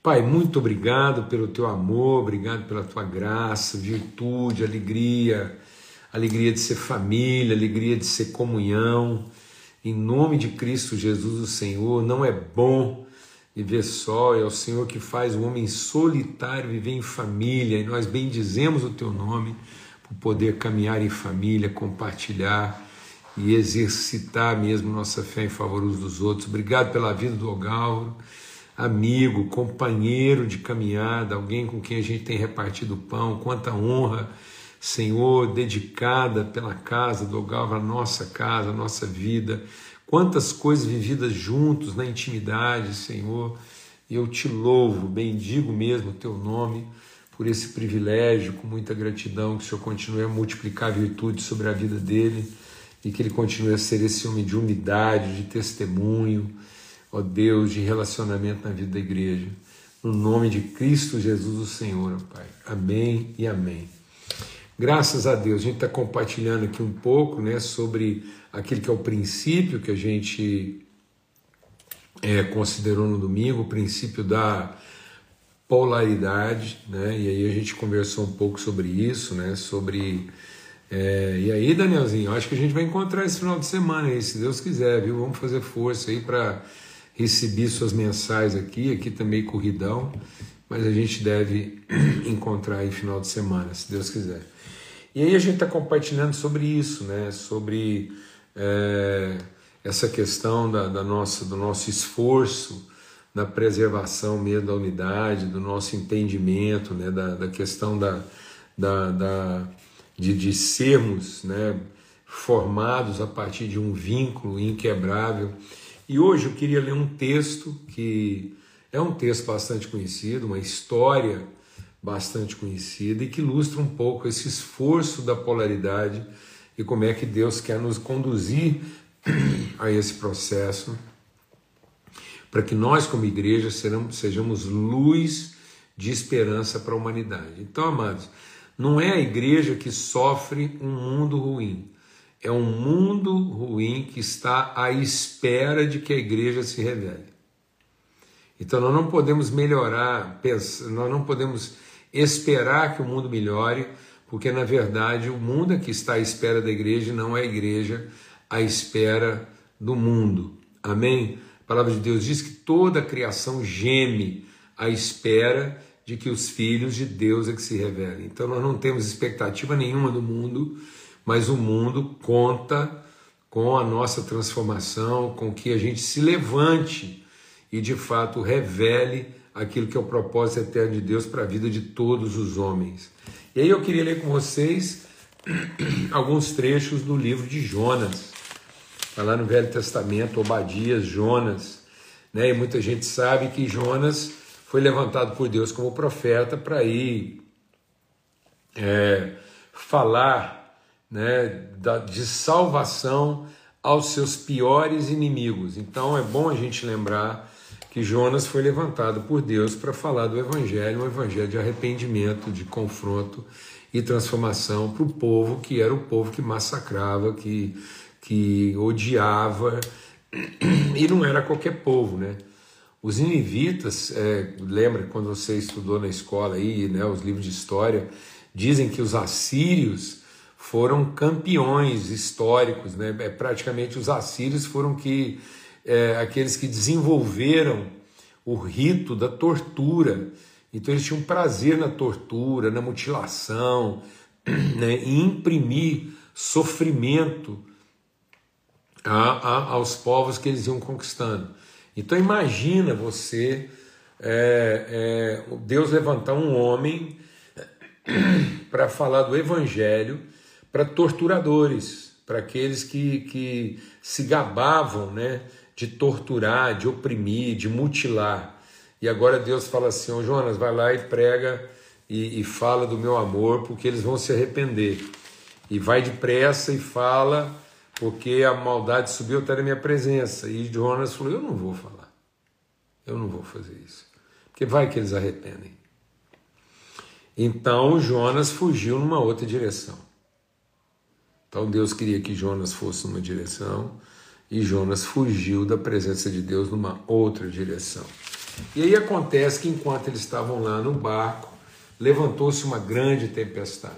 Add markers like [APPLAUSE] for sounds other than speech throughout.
Pai, muito obrigado pelo teu amor, obrigado pela tua graça, virtude, alegria, alegria de ser família, alegria de ser comunhão. Em nome de Cristo Jesus, o Senhor, não é bom viver só, é o Senhor que faz o homem solitário viver em família, e nós bendizemos o teu nome por poder caminhar em família, compartilhar e exercitar mesmo nossa fé em favor dos outros. Obrigado pela vida do Ogalro amigo, companheiro de caminhada, alguém com quem a gente tem repartido pão, quanta honra, Senhor, dedicada pela casa do Galva, a nossa casa, a nossa vida, quantas coisas vividas juntos na intimidade, Senhor. Eu te louvo, bendigo mesmo o teu nome por esse privilégio, com muita gratidão, que o Senhor continue a multiplicar virtudes sobre a vida dele e que ele continue a ser esse homem de unidade, de testemunho ó Deus, de relacionamento na vida da igreja. No nome de Cristo Jesus, o Senhor, ó Pai. Amém e amém. Graças a Deus, a gente está compartilhando aqui um pouco né, sobre aquele que é o princípio que a gente é, considerou no domingo, o princípio da polaridade, né? E aí a gente conversou um pouco sobre isso, né? Sobre é, e aí, Danielzinho, acho que a gente vai encontrar esse final de semana aí, se Deus quiser, viu? Vamos fazer força aí para recebi suas mensais aqui, aqui também corridão, mas a gente deve [CLEARS THROAT] encontrar aí final de semana, se Deus quiser. E aí a gente está compartilhando sobre isso, né? Sobre é, essa questão da, da, nossa, do nosso esforço na preservação mesmo da unidade, do nosso entendimento, né? Da, da questão da, da, da de, de sermos, né? Formados a partir de um vínculo inquebrável e hoje eu queria ler um texto que é um texto bastante conhecido, uma história bastante conhecida e que ilustra um pouco esse esforço da polaridade e como é que Deus quer nos conduzir a esse processo para que nós, como igreja, sejamos luz de esperança para a humanidade. Então, amados, não é a igreja que sofre um mundo ruim é um mundo ruim que está à espera de que a igreja se revele. Então nós não podemos melhorar, nós não podemos esperar que o mundo melhore, porque na verdade o mundo é que está à espera da igreja e não é a igreja à espera do mundo. Amém? A palavra de Deus diz que toda a criação geme à espera de que os filhos de Deus é que se revelem. Então nós não temos expectativa nenhuma do mundo mas o mundo conta com a nossa transformação, com que a gente se levante e de fato revele aquilo que é o propósito eterno de Deus para a vida de todos os homens. E aí eu queria ler com vocês [CLEARS THROAT] alguns trechos do livro de Jonas. Está lá no Velho Testamento, Obadias, Jonas. Né? E muita gente sabe que Jonas foi levantado por Deus como profeta para ir é, falar né, de salvação aos seus piores inimigos. Então é bom a gente lembrar que Jonas foi levantado por Deus para falar do Evangelho, um Evangelho de arrependimento, de confronto e transformação para o povo que era o povo que massacrava, que, que odiava, e não era qualquer povo, né? Os ninivitas, é, lembra quando você estudou na escola aí, né, os livros de história, dizem que os assírios foram campeões históricos, né? É, praticamente os assírios foram que é, aqueles que desenvolveram o rito da tortura. Então eles tinham prazer na tortura, na mutilação, [CLEARS THROAT] né? em imprimir sofrimento a, a, aos povos que eles iam conquistando. Então imagina você é, é, Deus levantar um homem [CLEARS THROAT] para falar do Evangelho para torturadores, para aqueles que, que se gabavam né, de torturar, de oprimir, de mutilar. E agora Deus fala assim: oh, Jonas, vai lá e prega e, e fala do meu amor, porque eles vão se arrepender. E vai depressa e fala, porque a maldade subiu até na minha presença. E Jonas falou: Eu não vou falar, eu não vou fazer isso, porque vai que eles arrependem. Então Jonas fugiu numa outra direção. Então Deus queria que Jonas fosse numa direção e Jonas fugiu da presença de Deus numa outra direção. E aí acontece que enquanto eles estavam lá no barco, levantou-se uma grande tempestade.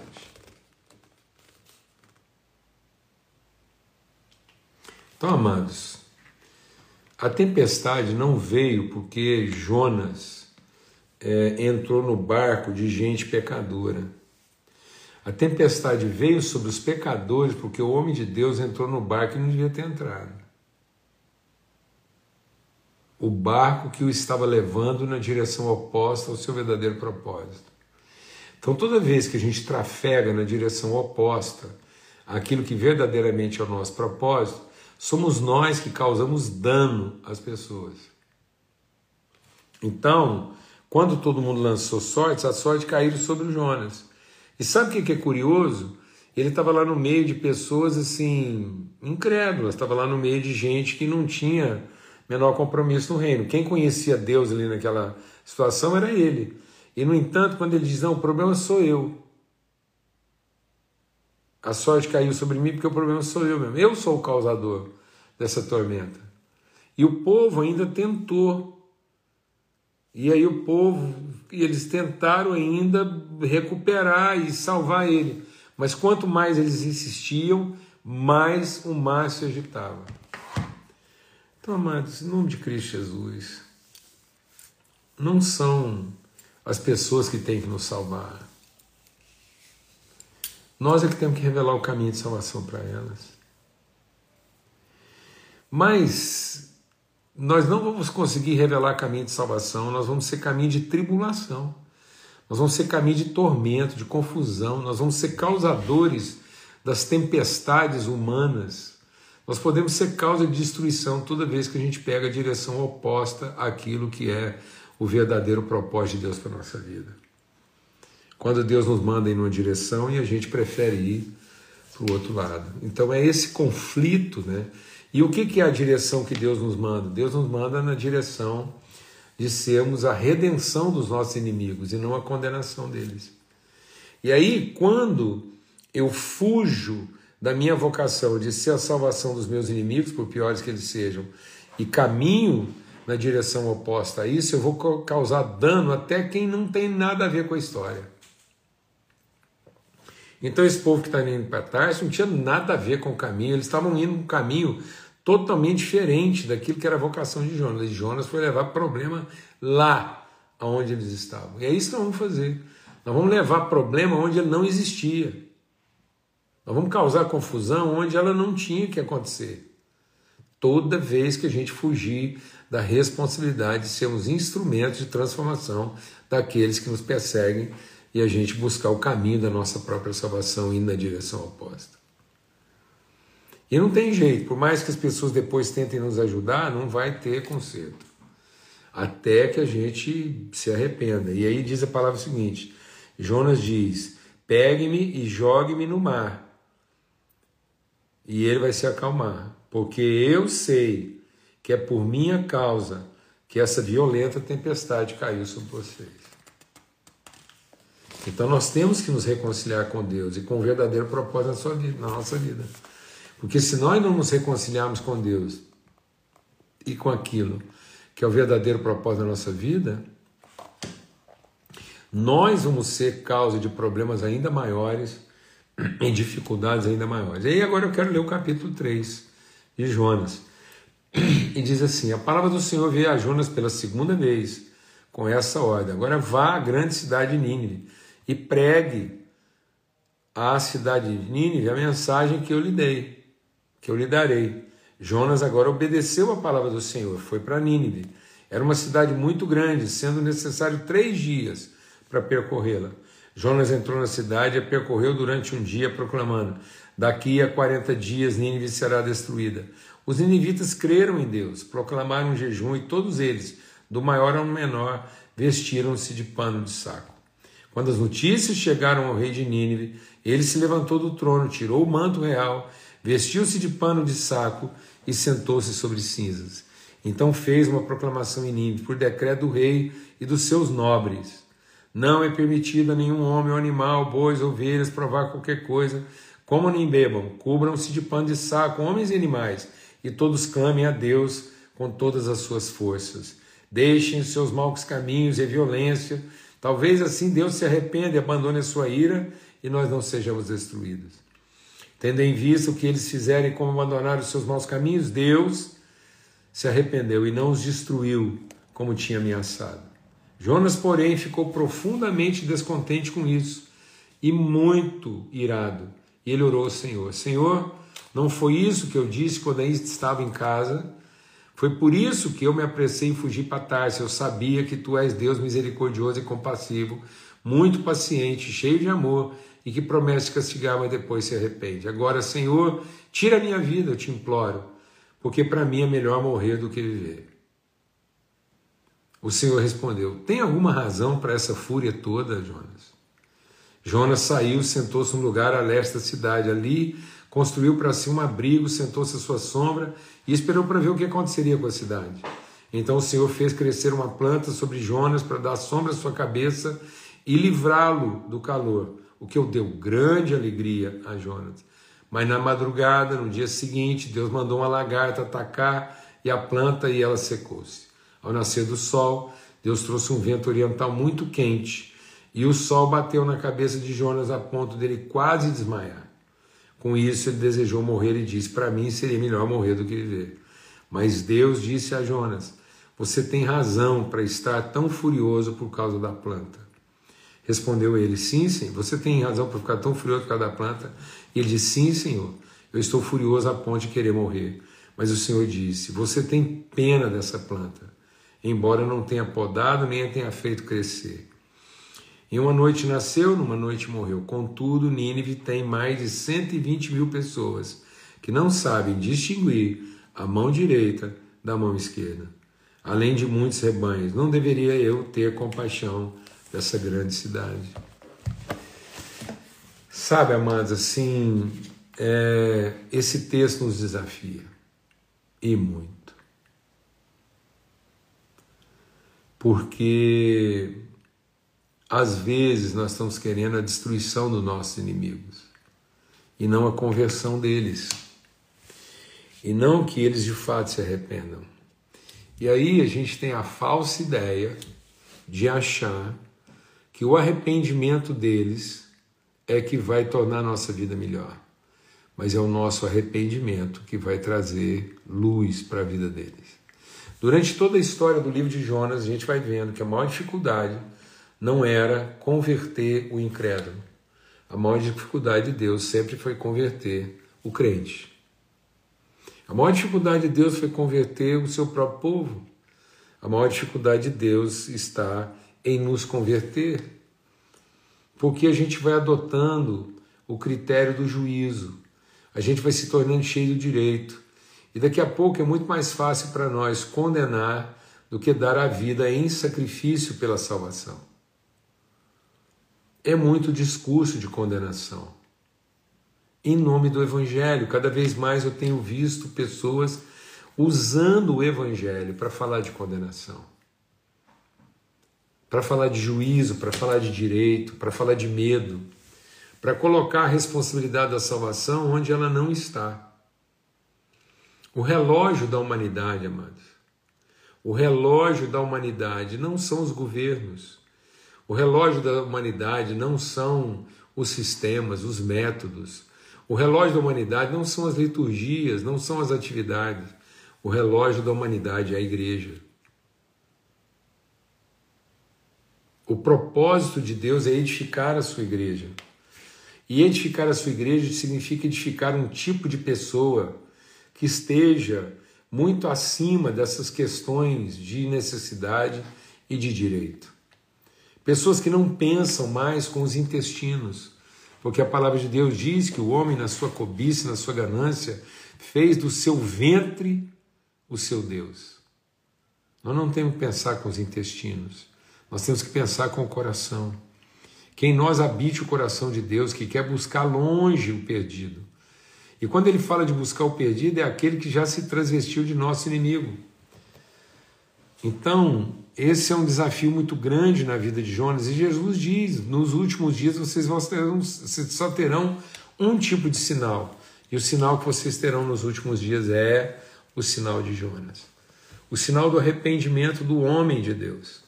Então, amados, a tempestade não veio porque Jonas é, entrou no barco de gente pecadora. A tempestade veio sobre os pecadores porque o homem de Deus entrou no barco e não devia ter entrado. O barco que o estava levando na direção oposta ao seu verdadeiro propósito. Então, toda vez que a gente trafega na direção oposta àquilo que verdadeiramente é o nosso propósito, somos nós que causamos dano às pessoas. Então, quando todo mundo lançou sortes, a sorte caiu sobre o Jonas. E sabe o que é curioso? Ele estava lá no meio de pessoas assim, incrédulas, estava lá no meio de gente que não tinha menor compromisso no reino. Quem conhecia Deus ali naquela situação era ele. E no entanto, quando ele diz: Não, o problema sou eu. A sorte caiu sobre mim porque o problema sou eu mesmo. Eu sou o causador dessa tormenta. E o povo ainda tentou. E aí o povo, eles tentaram ainda recuperar e salvar ele. Mas quanto mais eles insistiam, mais o mar se agitava. Então, amados, em nome de Cristo Jesus, não são as pessoas que têm que nos salvar. Nós é que temos que revelar o caminho de salvação para elas. Mas nós não vamos conseguir revelar caminho de salvação, nós vamos ser caminho de tribulação, nós vamos ser caminho de tormento, de confusão, nós vamos ser causadores das tempestades humanas. Nós podemos ser causa de destruição toda vez que a gente pega a direção oposta àquilo que é o verdadeiro propósito de Deus para a nossa vida. Quando Deus nos manda em uma direção e a gente prefere ir para o outro lado. Então é esse conflito, né? E o que é a direção que Deus nos manda? Deus nos manda na direção de sermos a redenção dos nossos inimigos e não a condenação deles. E aí, quando eu fujo da minha vocação de ser a salvação dos meus inimigos, por piores que eles sejam, e caminho na direção oposta a isso, eu vou causar dano até quem não tem nada a ver com a história. Então, esse povo que está indo para trás não tinha nada a ver com o caminho, eles estavam indo um caminho totalmente diferente daquilo que era a vocação de Jonas. E Jonas foi levar problema lá onde eles estavam. E é isso que nós vamos fazer. Nós vamos levar problema onde ele não existia. Nós vamos causar confusão onde ela não tinha que acontecer. Toda vez que a gente fugir da responsabilidade de sermos instrumentos de transformação daqueles que nos perseguem e a gente buscar o caminho da nossa própria salvação indo na direção oposta. E não tem jeito, por mais que as pessoas depois tentem nos ajudar, não vai ter conserto. Até que a gente se arrependa. E aí diz a palavra seguinte: Jonas diz: Pegue-me e jogue-me no mar, e ele vai se acalmar, porque eu sei que é por minha causa que essa violenta tempestade caiu sobre vocês. Então nós temos que nos reconciliar com Deus e com o verdadeiro propósito na, vida, na nossa vida. Porque se nós não nos reconciliarmos com Deus e com aquilo que é o verdadeiro propósito da nossa vida, nós vamos ser causa de problemas ainda maiores, em dificuldades ainda maiores. E aí agora eu quero ler o capítulo 3 de Jonas. E diz assim: A palavra do Senhor veio a Jonas pela segunda vez com essa ordem. Agora vá à grande cidade de Nínive e pregue à cidade de Nínive a mensagem que eu lhe dei que eu lhe darei. Jonas agora obedeceu a palavra do Senhor, foi para Nínive. Era uma cidade muito grande, sendo necessário três dias para percorrê-la. Jonas entrou na cidade e percorreu durante um dia, proclamando: Daqui a 40 dias Nínive será destruída. Os ninivitas creram em Deus, proclamaram um jejum e todos eles, do maior ao menor, vestiram-se de pano de saco. Quando as notícias chegaram ao rei de Nínive, ele se levantou do trono, tirou o manto real vestiu-se de pano de saco e sentou-se sobre cinzas. Então fez uma proclamação em Nínive, por decreto do rei e dos seus nobres. Não é permitido a nenhum homem ou animal, bois, ovelhas, provar qualquer coisa, como nem bebam, cubram-se de pano de saco, homens e animais, e todos clamem a Deus com todas as suas forças. deixem os seus maus caminhos e violência. Talvez assim Deus se arrependa e abandone a sua ira e nós não sejamos destruídos. Tendo em vista o que eles fizerem como abandonar os seus maus caminhos, Deus se arrependeu e não os destruiu como tinha ameaçado. Jonas, porém, ficou profundamente descontente com isso e muito irado. E ele orou ao Senhor: Senhor, não foi isso que eu disse quando ainda estava em casa? Foi por isso que eu me apressei em fugir para Tarso. Eu sabia que tu és Deus misericordioso e compassivo, muito paciente, cheio de amor e que promete castigar, mas depois se arrepende. Agora, Senhor, tira a minha vida, eu te imploro, porque para mim é melhor morrer do que viver. O Senhor respondeu: Tem alguma razão para essa fúria toda, Jonas? Jonas saiu, sentou-se num lugar a leste da cidade. Ali construiu para si um abrigo, sentou-se à sua sombra e esperou para ver o que aconteceria com a cidade. Então o Senhor fez crescer uma planta sobre Jonas para dar sombra à sua cabeça e livrá-lo do calor, o que deu grande alegria a Jonas. Mas na madrugada, no dia seguinte, Deus mandou uma lagarta atacar e a planta e ela secou-se. Ao nascer do sol, Deus trouxe um vento oriental muito quente e o sol bateu na cabeça de Jonas a ponto dele quase desmaiar. Com isso, ele desejou morrer e disse: Para mim seria melhor morrer do que viver. Mas Deus disse a Jonas: Você tem razão para estar tão furioso por causa da planta. Respondeu ele: Sim, sim, você tem razão para ficar tão furioso por causa da planta. E ele disse: Sim, senhor, eu estou furioso a ponto de querer morrer. Mas o Senhor disse: Você tem pena dessa planta, embora não tenha podado nem a tenha feito crescer. Em uma noite nasceu, numa noite morreu. Contudo, Nínive tem mais de 120 mil pessoas que não sabem distinguir a mão direita da mão esquerda. Além de muitos rebanhos, não deveria eu ter compaixão dessa grande cidade? Sabe, amados, assim, é, esse texto nos desafia e muito. Porque às vezes nós estamos querendo a destruição dos nossos inimigos e não a conversão deles. E não que eles de fato se arrependam. E aí a gente tem a falsa ideia de achar que o arrependimento deles é que vai tornar a nossa vida melhor. Mas é o nosso arrependimento que vai trazer luz para a vida deles. Durante toda a história do livro de Jonas, a gente vai vendo que a maior dificuldade não era converter o incrédulo. A maior dificuldade de Deus sempre foi converter o crente. A maior dificuldade de Deus foi converter o seu próprio povo. A maior dificuldade de Deus está em nos converter, porque a gente vai adotando o critério do juízo, a gente vai se tornando cheio do direito, e daqui a pouco é muito mais fácil para nós condenar do que dar a vida em sacrifício pela salvação. É muito discurso de condenação. Em nome do Evangelho, cada vez mais eu tenho visto pessoas usando o Evangelho para falar de condenação, para falar de juízo, para falar de direito, para falar de medo, para colocar a responsabilidade da salvação onde ela não está. O relógio da humanidade, amados, o relógio da humanidade não são os governos, o relógio da humanidade não são os sistemas, os métodos. O relógio da humanidade não são as liturgias, não são as atividades. O relógio da humanidade é a igreja. O propósito de Deus é edificar a sua igreja. E edificar a sua igreja significa edificar um tipo de pessoa que esteja muito acima dessas questões de necessidade e de direito. Pessoas que não pensam mais com os intestinos, porque a palavra de Deus diz que o homem, na sua cobiça, na sua ganância, fez do seu ventre o seu Deus. Nós não temos que pensar com os intestinos, nós temos que pensar com o coração. Que em nós habite o coração de Deus, que quer buscar longe o perdido. E quando ele fala de buscar o perdido, é aquele que já se transvestiu de nosso inimigo. Então, esse é um desafio muito grande na vida de Jonas, e Jesus diz: nos últimos dias vocês só terão um tipo de sinal, e o sinal que vocês terão nos últimos dias é o sinal de Jonas. o sinal do arrependimento do homem de Deus.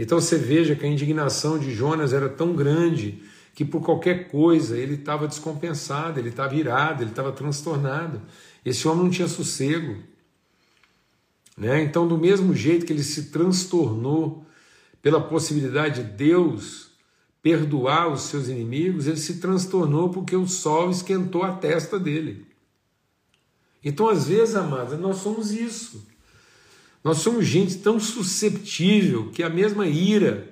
Então você veja que a indignação de Jonas era tão grande que por qualquer coisa ele estava descompensado, ele estava irado, ele estava transtornado. Esse homem não tinha sossego. Né? Então, do mesmo jeito que ele se transtornou pela possibilidade de Deus perdoar os seus inimigos, ele se transtornou porque o sol esquentou a testa dele. Então, às vezes, amados, nós somos isso. Nós somos gente tão susceptível que a mesma ira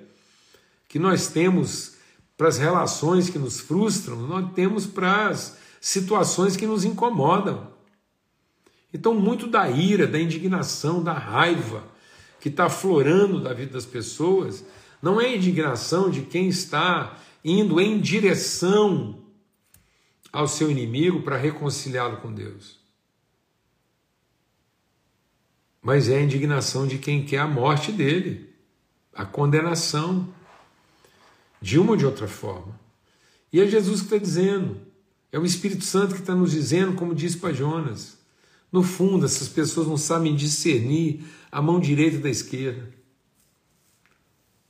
que nós temos para as relações que nos frustram, nós temos para as situações que nos incomodam. Então, muito da ira, da indignação, da raiva que está aflorando da vida das pessoas, não é indignação de quem está indo em direção ao seu inimigo para reconciliá-lo com Deus. Mas é a indignação de quem quer a morte dele, a condenação, de uma ou de outra forma. E é Jesus que está dizendo, é o Espírito Santo que está nos dizendo, como disse para Jonas. No fundo, essas pessoas não sabem discernir a mão direita da esquerda.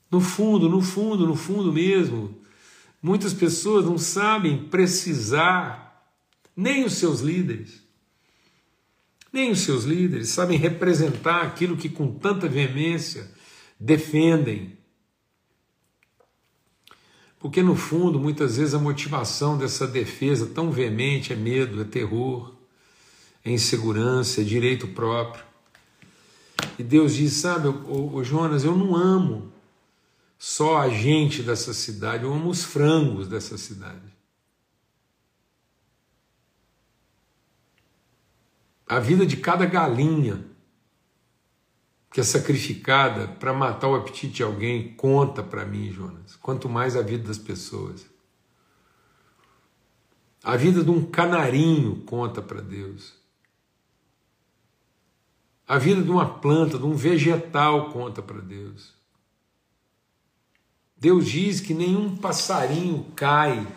No fundo, no fundo, no fundo mesmo, muitas pessoas não sabem precisar, nem os seus líderes, nem os seus líderes sabem representar aquilo que com tanta veemência defendem. Porque no fundo, muitas vezes a motivação dessa defesa tão veemente é medo, é terror, é insegurança, é direito próprio. E Deus diz: Sabe, ô, ô, Jonas, eu não amo só a gente dessa cidade, eu amo os frangos dessa cidade. A vida de cada galinha que é sacrificada para matar o apetite de alguém conta para mim, Jonas. Quanto mais a vida das pessoas. A vida de um canarinho conta para Deus. A vida de uma planta, de um vegetal conta para Deus. Deus diz que nenhum passarinho cai,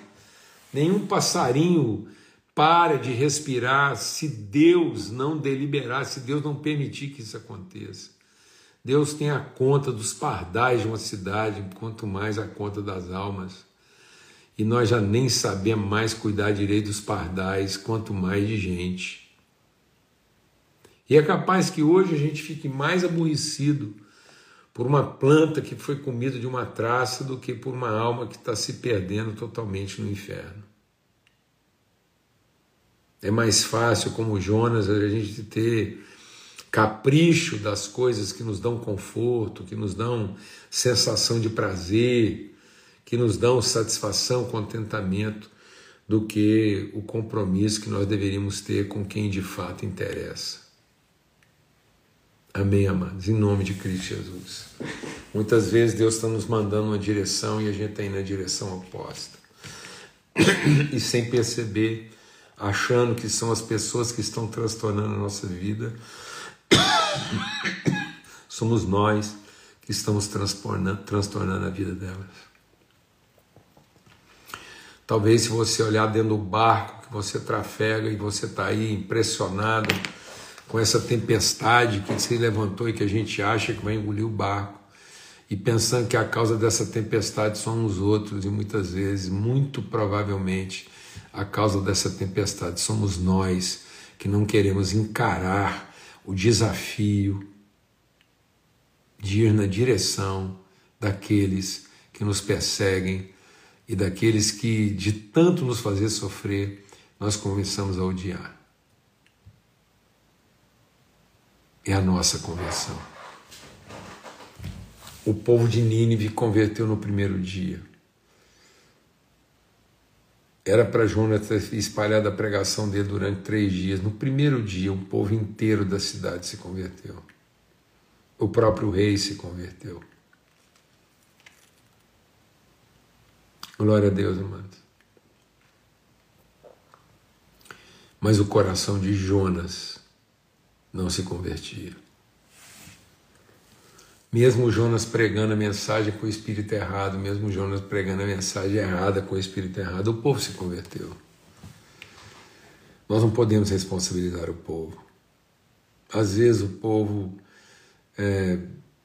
nenhum passarinho para de respirar se Deus não deliberar, se Deus não permitir que isso aconteça. Deus tem a conta dos pardais de uma cidade, quanto mais a conta das almas. E nós já nem sabemos mais cuidar direito dos pardais, quanto mais de gente. E é capaz que hoje a gente fique mais aborrecido por uma planta que foi comida de uma traça do que por uma alma que está se perdendo totalmente no inferno. É mais fácil, como Jonas, a gente ter capricho das coisas que nos dão conforto, que nos dão sensação de prazer, que nos dão satisfação, contentamento, do que o compromisso que nós deveríamos ter com quem de fato interessa. Amém, amados, em nome de Cristo Jesus. Muitas vezes Deus está nos mandando uma direção e a gente está indo na direção oposta. [COUGHS] E sem perceber, achando que são as pessoas que estão transtornando a nossa vida, [COUGHS] somos nós que estamos transtornando, a vida delas. Talvez se você olhar dentro do barco que você trafega e você está aí impressionado com essa tempestade que se levantou e que a gente acha que vai engolir o barco, e pensando que a causa dessa tempestade são os outros, e muitas vezes, muito provavelmente, a causa dessa tempestade somos nós que não queremos encarar o desafio de ir na direção daqueles que nos perseguem e daqueles que, de tanto nos fazer sofrer, nós começamos a odiar. é a nossa conversão. O povo de Nínive converteu no primeiro dia. Era para Jonas ter espalhado a pregação dele durante três dias. No primeiro dia, o povo inteiro da cidade se converteu. O próprio rei se converteu. Glória a Deus, amados. Mas o coração de Jonas não se convertia. Mesmo Jonas pregando a mensagem com o espírito errado, mesmo Jonas pregando a mensagem errada com o espírito errado, o povo se converteu. Nós não podemos responsabilizar o povo. Às vezes o povo é,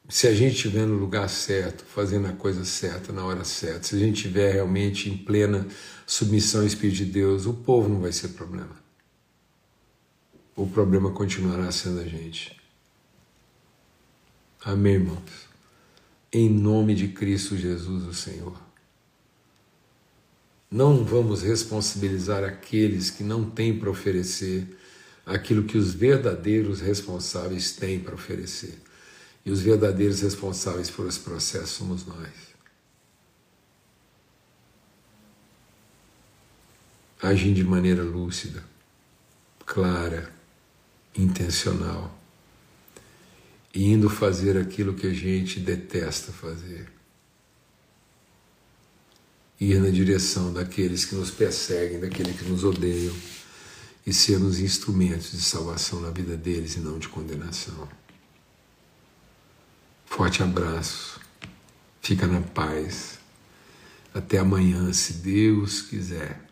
se a gente estiver no lugar certo, fazendo a coisa certa, na hora certa, se a gente estiver realmente em plena submissão ao Espírito de Deus, o povo não vai ser problema. O problema continuará sendo a gente. Amém, irmãos? Em nome de Cristo Jesus, o Senhor. Não vamos responsabilizar aqueles que não têm para oferecer aquilo que os verdadeiros responsáveis têm para oferecer. E os verdadeiros responsáveis por esse processo somos nós. Agindo de maneira lúcida, clara, intencional, indo fazer aquilo que a gente detesta fazer. Ir na direção daqueles que nos perseguem, daqueles que nos odeiam, e sermos instrumentos de salvação na vida deles e não de condenação. Forte abraço. Fica na paz. Até amanhã, se Deus quiser.